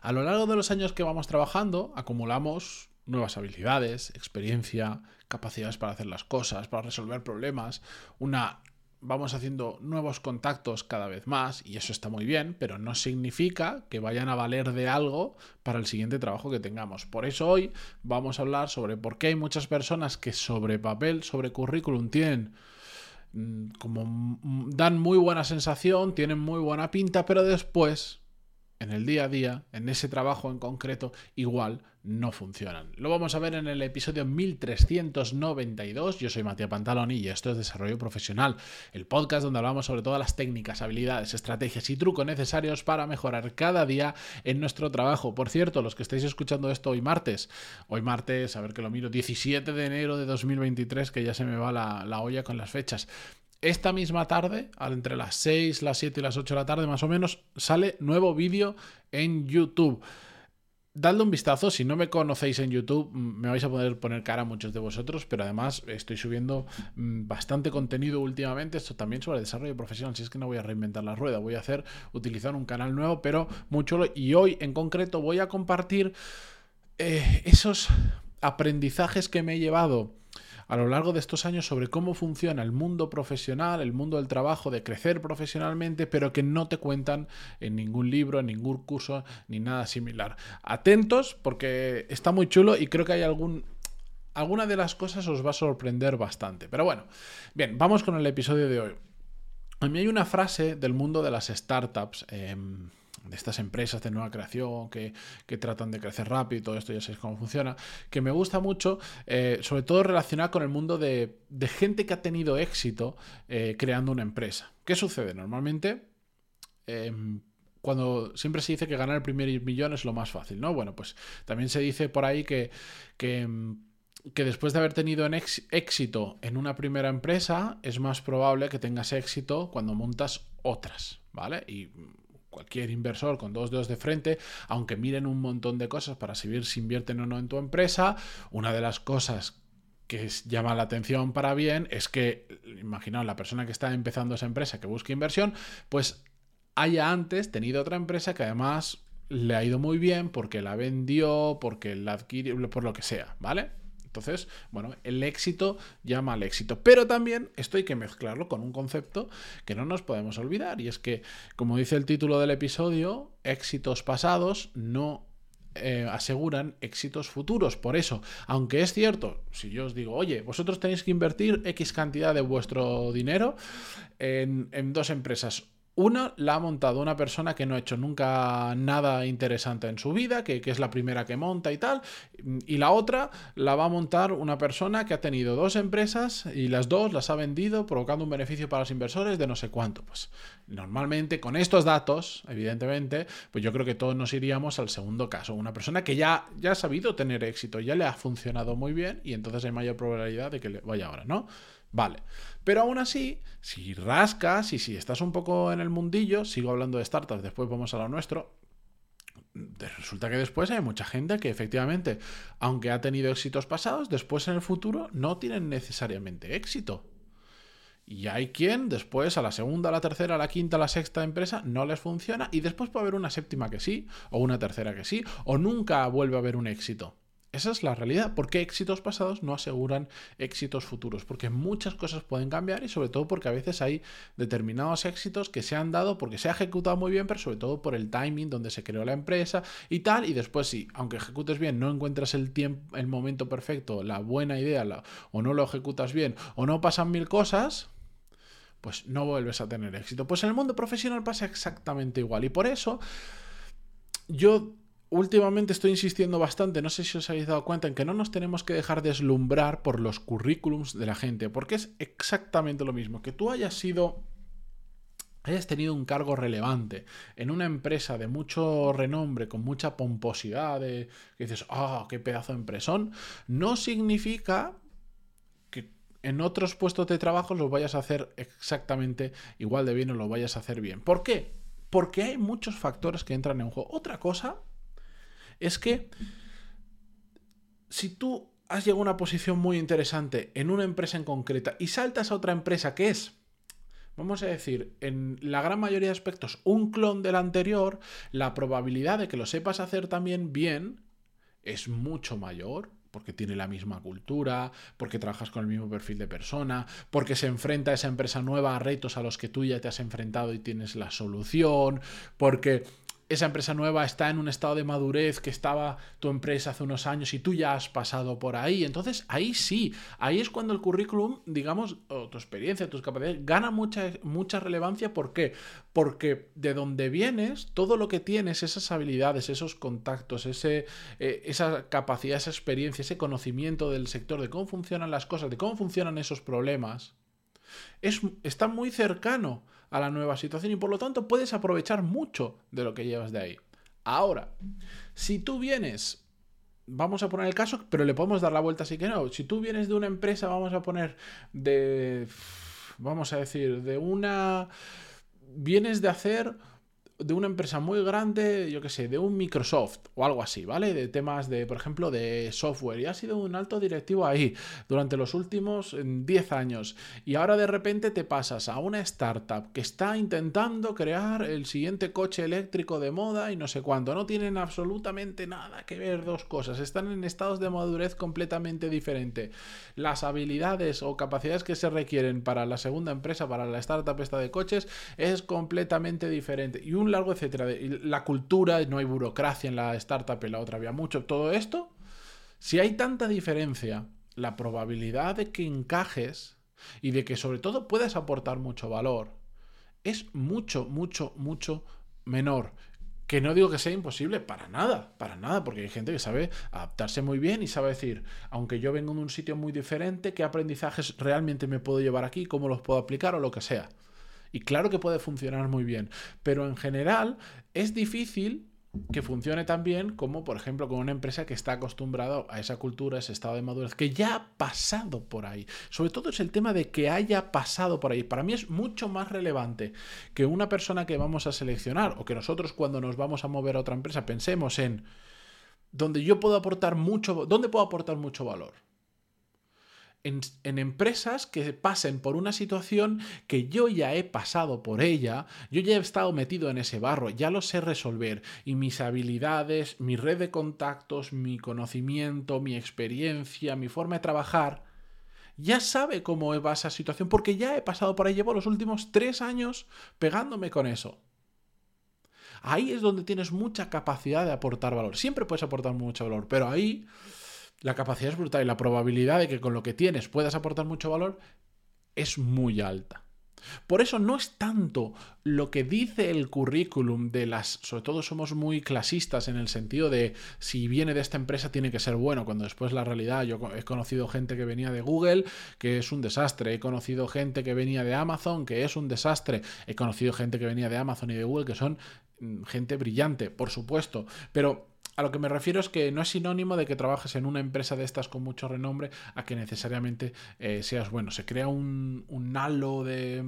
A lo largo de los años que vamos trabajando, acumulamos nuevas habilidades, experiencia, capacidades para hacer las cosas, para resolver problemas, una vamos haciendo nuevos contactos cada vez más y eso está muy bien, pero no significa que vayan a valer de algo para el siguiente trabajo que tengamos. Por eso hoy vamos a hablar sobre por qué hay muchas personas que sobre papel, sobre currículum tienen mm, como mm, dan muy buena sensación, tienen muy buena pinta, pero después en el día a día, en ese trabajo en concreto, igual no funcionan. Lo vamos a ver en el episodio 1392. Yo soy Matías Pantaloni y esto es Desarrollo Profesional, el podcast donde hablamos sobre todas las técnicas, habilidades, estrategias y trucos necesarios para mejorar cada día en nuestro trabajo. Por cierto, los que estáis escuchando esto hoy martes, hoy martes, a ver que lo miro, 17 de enero de 2023, que ya se me va la, la olla con las fechas. Esta misma tarde, entre las 6, las 7 y las 8 de la tarde más o menos, sale nuevo vídeo en YouTube. Dadle un vistazo, si no me conocéis en YouTube, me vais a poder poner cara a muchos de vosotros, pero además estoy subiendo bastante contenido últimamente, esto también sobre desarrollo profesional, si es que no voy a reinventar la rueda, voy a hacer, utilizar un canal nuevo, pero mucho, y hoy en concreto voy a compartir eh, esos aprendizajes que me he llevado a lo largo de estos años sobre cómo funciona el mundo profesional, el mundo del trabajo, de crecer profesionalmente, pero que no te cuentan en ningún libro, en ningún curso, ni nada similar. Atentos porque está muy chulo y creo que hay algún alguna de las cosas os va a sorprender bastante. Pero bueno, bien, vamos con el episodio de hoy. A mí hay una frase del mundo de las startups. Em, de estas empresas de nueva creación que, tratan de crecer rápido y todo esto, ya sabéis cómo funciona, que me gusta mucho, eh, sobre todo relacionado con el mundo de, gente que ha tenido éxito eh, creando una empresa. ¿Qué sucede? Normalmente, em, cuando siempre se dice que ganar el primer millón es lo más fácil, ¿no? Bueno, pues también se dice por ahí que, que em, que después de haber tenido éxito en una primera empresa, es más probable que tengas éxito cuando montas otras, ¿vale? Y cualquier inversor con dos dedos de frente, aunque miren un montón de cosas para saber si invierten o no en tu empresa, una de las cosas que llama la atención para bien es que, imaginaos, la persona que está empezando esa empresa que busca inversión, pues haya antes tenido otra empresa que además le ha ido muy bien porque la vendió, porque la adquirió, por lo que sea, ¿vale? Entonces, bueno, el éxito llama al éxito. Pero también esto hay que mezclarlo con un concepto que no nos podemos olvidar. Y es que, como dice el título del episodio, éxitos pasados no eh, aseguran éxitos futuros. Por eso, aunque es cierto, si yo os digo, oye, vosotros tenéis que invertir X cantidad de vuestro dinero en, en dos empresas, una la ha montado una persona que no ha hecho nunca nada interesante en su vida, que, es la primera que monta y tal. Y la otra la va a montar una persona que ha tenido dos empresas y las dos las ha vendido provocando un beneficio para los inversores de no sé cuánto. Pues normalmente con estos datos, evidentemente, pues yo creo que todos nos iríamos al segundo caso. Una persona que ya, ya ha sabido tener éxito, ya le ha funcionado muy bien y entonces hay mayor probabilidad de que le vaya ahora, ¿no? Vale. Pero aún así, si rascas y si estás un poco en el mundillo, sigo hablando de startups, después vamos a lo nuestro, resulta que después hay mucha gente que efectivamente, aunque ha tenido éxitos pasados, después en el futuro no tienen necesariamente éxito. Y hay quien después a la segunda, a la tercera, a la quinta, a la sexta empresa no les funciona y después puede haber una séptima que sí, o una tercera que sí, o nunca vuelve a haber un éxito. Esa es la realidad. Porque éxitos pasados no aseguran éxitos futuros? Porque muchas cosas pueden cambiar y sobre todo porque a veces hay determinados éxitos que se han dado porque se ha ejecutado muy bien, pero sobre todo por el timing donde se creó la empresa y tal. Y después sí, aunque ejecutes bien, no encuentras el tiempo, el momento perfecto, la buena idea, o no lo ejecutas bien, o no pasan mil cosas, pues no vuelves a tener éxito. Pues en el mundo profesional pasa exactamente igual. Y por eso yo últimamente estoy insistiendo bastante, no sé si os habéis dado cuenta, en que no nos tenemos que dejar deslumbrar por los currículums de la gente, porque es exactamente lo mismo. Que tú hayas sido hayas tenido un cargo relevante en una empresa de mucho renombre, con mucha pomposidad, de, que dices, ah, qué pedazo de empresón, no significa que en otros puestos de trabajo los vayas a hacer exactamente igual de bien o lo vayas a hacer bien. ¿Por qué? Porque hay muchos factores que entran en juego. Otra cosa es que si tú has llegado a una posición muy interesante en una empresa en concreta y saltas a otra empresa que es vamos a decir, en la gran mayoría de aspectos, un clon del anterior, la probabilidad de que lo sepas hacer también bien es mucho mayor porque tiene la misma cultura, porque trabajas con el mismo perfil de persona, porque se enfrenta a esa empresa nueva a retos a los que tú ya te has enfrentado y tienes la solución, porque esa empresa nueva está en un estado de madurez que estaba tu empresa hace unos años y tú ya has pasado por ahí. Entonces ahí sí, ahí es cuando el currículum, digamos, o tu experiencia, tus capacidades, gana mucha, relevancia. ¿Por qué? Porque de donde vienes, todo lo que tienes, esas habilidades, esos contactos, ese, eh, esa capacidad, esa experiencia, ese conocimiento del sector, de cómo funcionan las cosas, de cómo funcionan esos problemas, es, está muy cercano a la nueva situación y por lo tanto puedes aprovechar mucho de lo que llevas de ahí. Ahora, si tú vienes, vamos a poner el caso, pero le podemos dar la vuelta así que no, si tú vienes de una empresa, vamos a poner de, vamos a decir, de una, vienes de hacer de una empresa muy grande, yo qué sé, de un Microsoft o algo así, ¿vale? De temas de, por ejemplo, de software. Y ha sido un alto directivo ahí durante los últimos 10 años. Y ahora de repente te pasas a una startup que está intentando crear el siguiente coche eléctrico de moda y no sé cuánto. No tienen absolutamente nada que ver dos cosas. Están en estados de madurez completamente diferente. Las habilidades o capacidades que se requieren para la segunda empresa, para la startup esta de coches, es completamente diferente. Y un largo etcétera. La cultura, no hay burocracia en la startup, en la otra había mucho. Todo esto, si hay tanta diferencia, la probabilidad de que encajes y de que sobre todo puedas aportar mucho valor es mucho, mucho, mucho menor. Que no digo que sea imposible, para nada, para nada, porque hay gente que sabe adaptarse muy bien y sabe decir, aunque yo vengo de un sitio muy diferente, qué aprendizajes realmente me puedo llevar aquí, cómo los puedo aplicar o lo que sea. Y claro que puede funcionar muy bien, pero en general es difícil que funcione tan bien como, por ejemplo, con una empresa que está acostumbrada a esa cultura, ese estado de madurez, que ya ha pasado por ahí. Sobre todo es el tema de que haya pasado por ahí. Para mí es mucho más relevante que una persona que vamos a seleccionar o que nosotros cuando nos vamos a mover a otra empresa pensemos en donde yo puedo aportar mucho, ¿dónde puedo aportar mucho valor? En, empresas que pasen por una situación que yo ya he pasado por ella, yo ya he estado metido en ese barro, ya lo sé resolver y mis habilidades, mi red de contactos, mi conocimiento, mi experiencia, mi forma de trabajar, ya sabe cómo va esa situación porque ya he pasado por ahí, llevo los últimos tres años pegándome con eso. Ahí es donde tienes mucha capacidad de aportar valor. Siempre puedes aportar mucho valor, pero ahí la capacidad es brutal y la probabilidad de que con lo que tienes puedas aportar mucho valor es muy alta. Por eso no es tanto lo que dice el currículum de las, sobre todo somos muy clasistas en el sentido de si viene de esta empresa tiene que ser bueno, cuando después la realidad, yo he conocido gente que venía de Google, que es un desastre, he conocido gente que venía de Amazon, que es un desastre, he conocido gente que venía de Amazon y de Google, que son mm, gente brillante, por supuesto, pero a lo que me refiero es que no es sinónimo de que trabajes en una empresa de estas con mucho renombre a que necesariamente eh, seas bueno. Se crea un, halo de,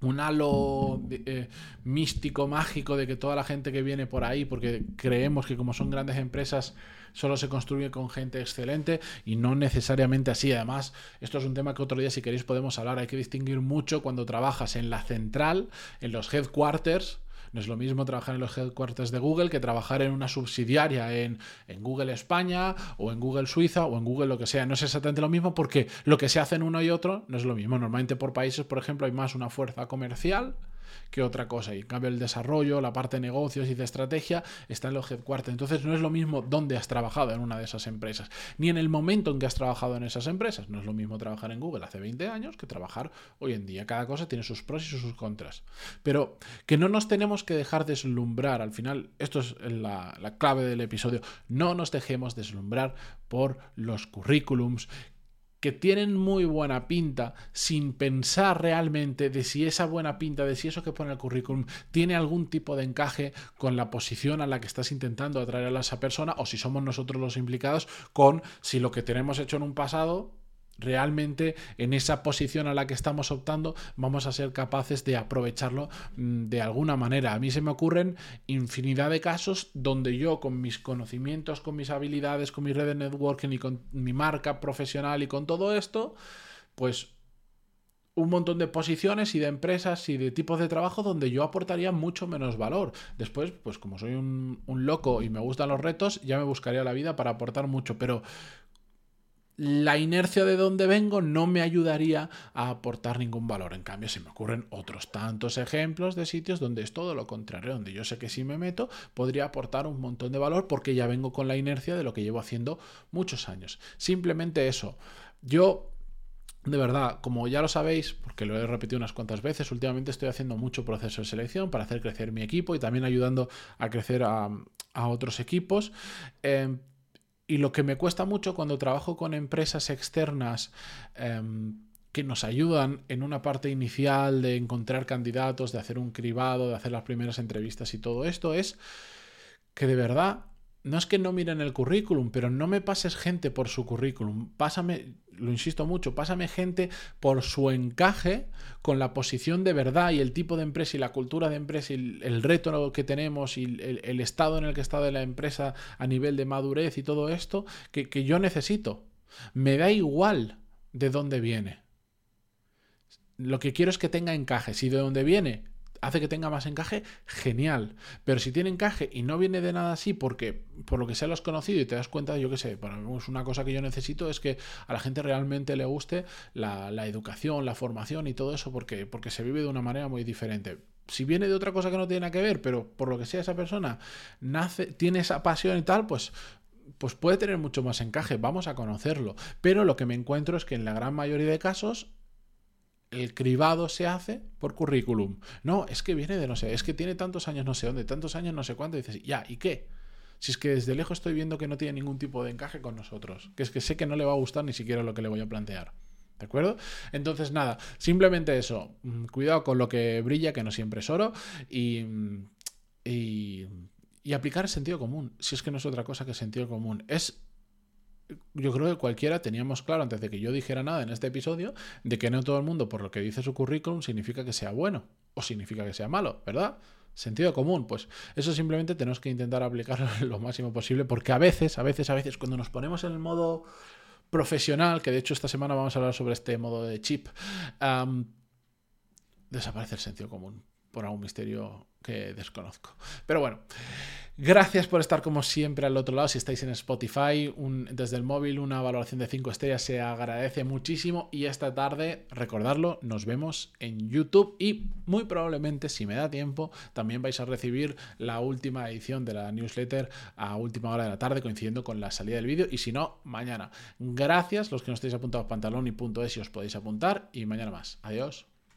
un halo eh, místico, mágico de que toda la gente que viene por ahí, porque creemos que como son grandes empresas, solo se construye con gente excelente y no necesariamente así. Además, esto es un tema que otro día si queréis podemos hablar. Hay que distinguir mucho cuando trabajas en la central, en los headquarters, no es lo mismo trabajar en los headquarters de Google que trabajar en una subsidiaria en, en, Google España o en Google Suiza o en Google lo que sea. No es exactamente lo mismo porque lo que se hace en uno y otro no es lo mismo. Normalmente por países, por ejemplo, hay más una fuerza comercial que otra cosa. Y en cambio el desarrollo, la parte de negocios y de estrategia está en los headquarters. Entonces no es lo mismo dónde has trabajado en una de esas empresas, ni en el momento en que has trabajado en esas empresas. No es lo mismo trabajar en Google hace 20 años que trabajar hoy en día. Cada cosa tiene sus pros y sus contras. Pero que no nos tenemos que dejar deslumbrar. Al final, esto es la, la clave del episodio. No nos dejemos deslumbrar por los currículums que tienen muy buena pinta sin pensar realmente de si esa buena pinta, de si eso que pone el currículum tiene algún tipo de encaje con la posición a la que estás intentando atraer a esa persona o si somos nosotros los implicados con si lo que tenemos hecho en un pasado realmente en esa posición a la que estamos optando vamos a ser capaces de aprovecharlo mm, de alguna manera. A mí se me ocurren infinidad de casos donde yo con mis conocimientos, con mis habilidades, con mi red de networking y con mi marca profesional y con todo esto, pues un montón de posiciones y de empresas y de tipos de trabajo donde yo aportaría mucho menos valor. Después, pues como soy un, un loco y me gustan los retos, ya me buscaría la vida para aportar mucho, pero la inercia de donde vengo no me ayudaría a aportar ningún valor. En cambio, se me ocurren otros tantos ejemplos de sitios donde es todo lo contrario, donde yo sé que si me meto podría aportar un montón de valor porque ya vengo con la inercia de lo que llevo haciendo muchos años. Simplemente eso. Yo de verdad, como ya lo sabéis, porque lo he repetido unas cuantas veces, últimamente estoy haciendo mucho proceso de selección para hacer crecer mi equipo y también ayudando a crecer a, otros equipos. Em, y lo que me cuesta mucho cuando trabajo con empresas externas em, que nos ayudan en una parte inicial de encontrar candidatos, de hacer un cribado, de hacer las primeras entrevistas y todo esto, es que de verdad no es que no miren el currículum, pero no me pases gente por su currículum. Pásame, lo insisto mucho, pásame gente por su encaje con la posición de verdad y el tipo de empresa y la cultura de empresa y el, reto que tenemos y el, estado en el que está de la empresa a nivel de madurez y todo esto que, que yo necesito. Me da igual de dónde viene. Lo que quiero es que tenga encaje. Si de dónde viene hace que tenga más encaje, genial. Pero si tiene encaje y no viene de nada así porque por lo que sea lo has conocido y te das cuenta, yo qué sé, para una cosa que yo necesito es que a la gente realmente le guste la, educación, la formación y todo eso porque, porque se vive de una manera muy diferente si viene de otra cosa que no tiene nada que ver, pero por lo que sea esa persona nace, tiene esa pasión y tal, pues, pues puede tener mucho más encaje, vamos a conocerlo. Pero lo que me encuentro es que en la gran mayoría de casos el cribado se hace por currículum. No, es que viene de no sé, es que tiene tantos años no sé dónde, tantos años no sé cuánto, y dices, ya, ¿y qué? Si es que desde lejos estoy viendo que no tiene ningún tipo de encaje con nosotros, que es que sé que no le va a gustar ni siquiera lo que le voy a plantear. ¿De acuerdo? Entonces, nada, simplemente eso. Mm, cuidado con lo que brilla, que no siempre es oro. Y, mm, y, y aplicar sentido común. Si es que no es otra cosa que sentido común. Es yo creo que cualquiera teníamos claro antes de que yo dijera nada en este episodio de que no todo el mundo por lo que dice su currículum significa que sea bueno o significa que sea malo, ¿verdad? Sentido común, pues eso simplemente tenemos que intentar aplicarlo lo máximo posible porque a veces, a veces, a veces cuando nos ponemos en el modo profesional, que de hecho esta semana vamos a hablar sobre este modo de chip, desaparece el sentido común por algún misterio que desconozco. Pero bueno. Gracias por estar como siempre al otro lado. Si estáis en Spotify, desde el móvil, una valoración de 5 estrellas se agradece muchísimo. Y esta tarde, recordarlo, nos vemos en YouTube y muy probablemente, si me da tiempo, también vais a recibir la última edición de la newsletter a última hora de la tarde, coincidiendo con la salida del vídeo. Y si no, mañana. Gracias, los que no estéis apuntados pantalón y punto es si os podéis apuntar. Y mañana más. Adiós.